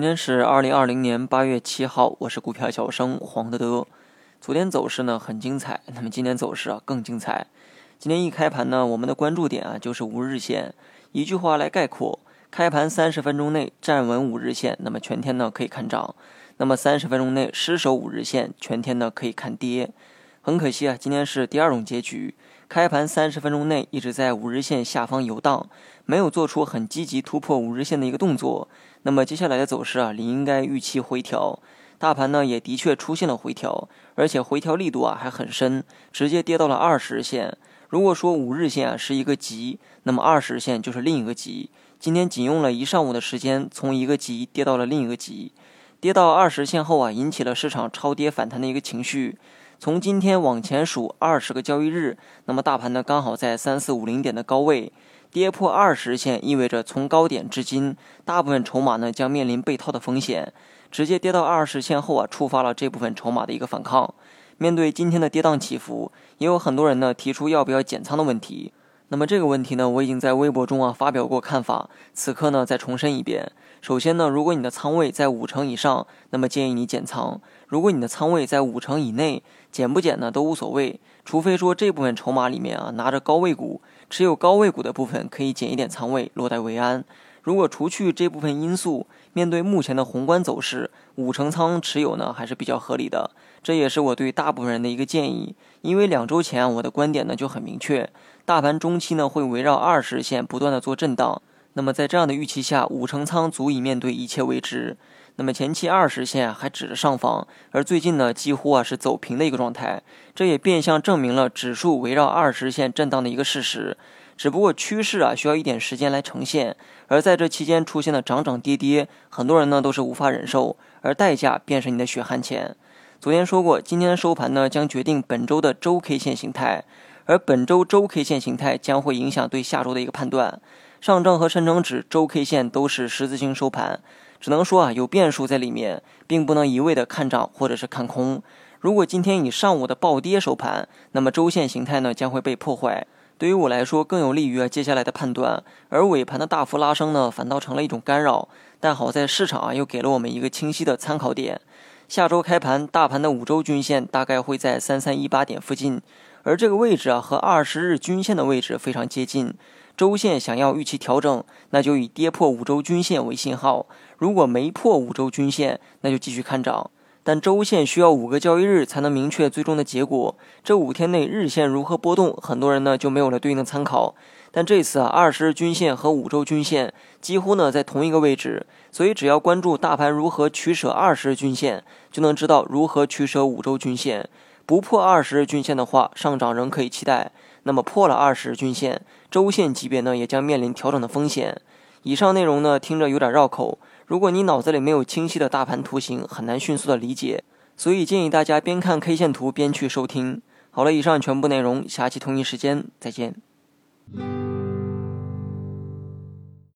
今天是二零二零年八月七号，我是股票小生黄德德。昨天走势呢很精彩，那么今天走势啊更精彩。今天一开盘呢，我们的关注点啊就是五日线。一句话来概括：开盘三十分钟内站稳五日线，那么全天呢可以看涨；那么三十分钟内失守五日线，全天呢可以看跌。很可惜啊，今天是第二种结局。开盘三十分钟内一直在五日线下方游荡，没有做出很积极突破五日线的一个动作。那么接下来的走势啊，理应该预期回调。大盘呢也的确出现了回调，而且回调力度啊还很深，直接跌到了二十日线。如果说五日线啊是一个级，那么二十日线就是另一个级。今天仅用了一上午的时间，从一个级跌到了另一个级。跌到二十线后啊，引起了市场超跌反弹的一个情绪。从今天往前数二十个交易日，那么大盘呢刚好在三四五零点的高位，跌破二十线意味着从高点至今，大部分筹码呢将面临被套的风险。直接跌到二十线后啊，触发了这部分筹码的一个反抗。面对今天的跌宕起伏，也有很多人呢提出要不要减仓的问题。那么这个问题呢，我已经在微博中啊发表过看法，此刻呢再重申一遍。首先呢，如果你的仓位在五成以上，那么建议你减仓；如果你的仓位在五成以内，减不减呢都无所谓，除非说这部分筹码里面啊拿着高位股，持有高位股的部分可以减一点仓位，落袋为安。如果除去这部分因素，面对目前的宏观走势，五成仓持有呢还是比较合理的。这也是我对大部分人的一个建议，因为两周前我的观点呢就很明确，大盘中期呢会围绕二十线不断的做震荡。那么在这样的预期下，五成仓足以面对一切未知。那么前期二十线还指着上方，而最近呢几乎啊是走平的一个状态，这也变相证明了指数围绕二十线震荡的一个事实。只不过趋势啊需要一点时间来呈现，而在这期间出现的涨涨跌跌，很多人呢都是无法忍受，而代价便是你的血汗钱。昨天说过，今天的收盘呢将决定本周的周 K 线形态，而本周周 K 线形态将会影响对下周的一个判断。上证和深成指周 K 线都是十字星收盘，只能说啊有变数在里面，并不能一味的看涨或者是看空。如果今天以上午的暴跌收盘，那么周线形态呢将会被破坏。对于我来说，更有利于啊接下来的判断，而尾盘的大幅拉升呢，反倒成了一种干扰。但好在市场啊，又给了我们一个清晰的参考点。下周开盘，大盘的五周均线大概会在三三一八点附近，而这个位置啊，和二十日均线的位置非常接近。周线想要预期调整，那就以跌破五周均线为信号。如果没破五周均线，那就继续看涨。但周线需要五个交易日才能明确最终的结果，这五天内日线如何波动，很多人呢就没有了对应的参考。但这次啊，二十日均线和五周均线几乎呢在同一个位置，所以只要关注大盘如何取舍二十日均线，就能知道如何取舍五周均线。不破二十日均线的话，上涨仍可以期待；那么破了二十日均线，周线级别呢也将面临调整的风险。以上内容呢听着有点绕口。如果你脑子里没有清晰的大盘图形，很难迅速的理解，所以建议大家边看 K 线图边去收听。好了，以上全部内容，下期同一时间再见。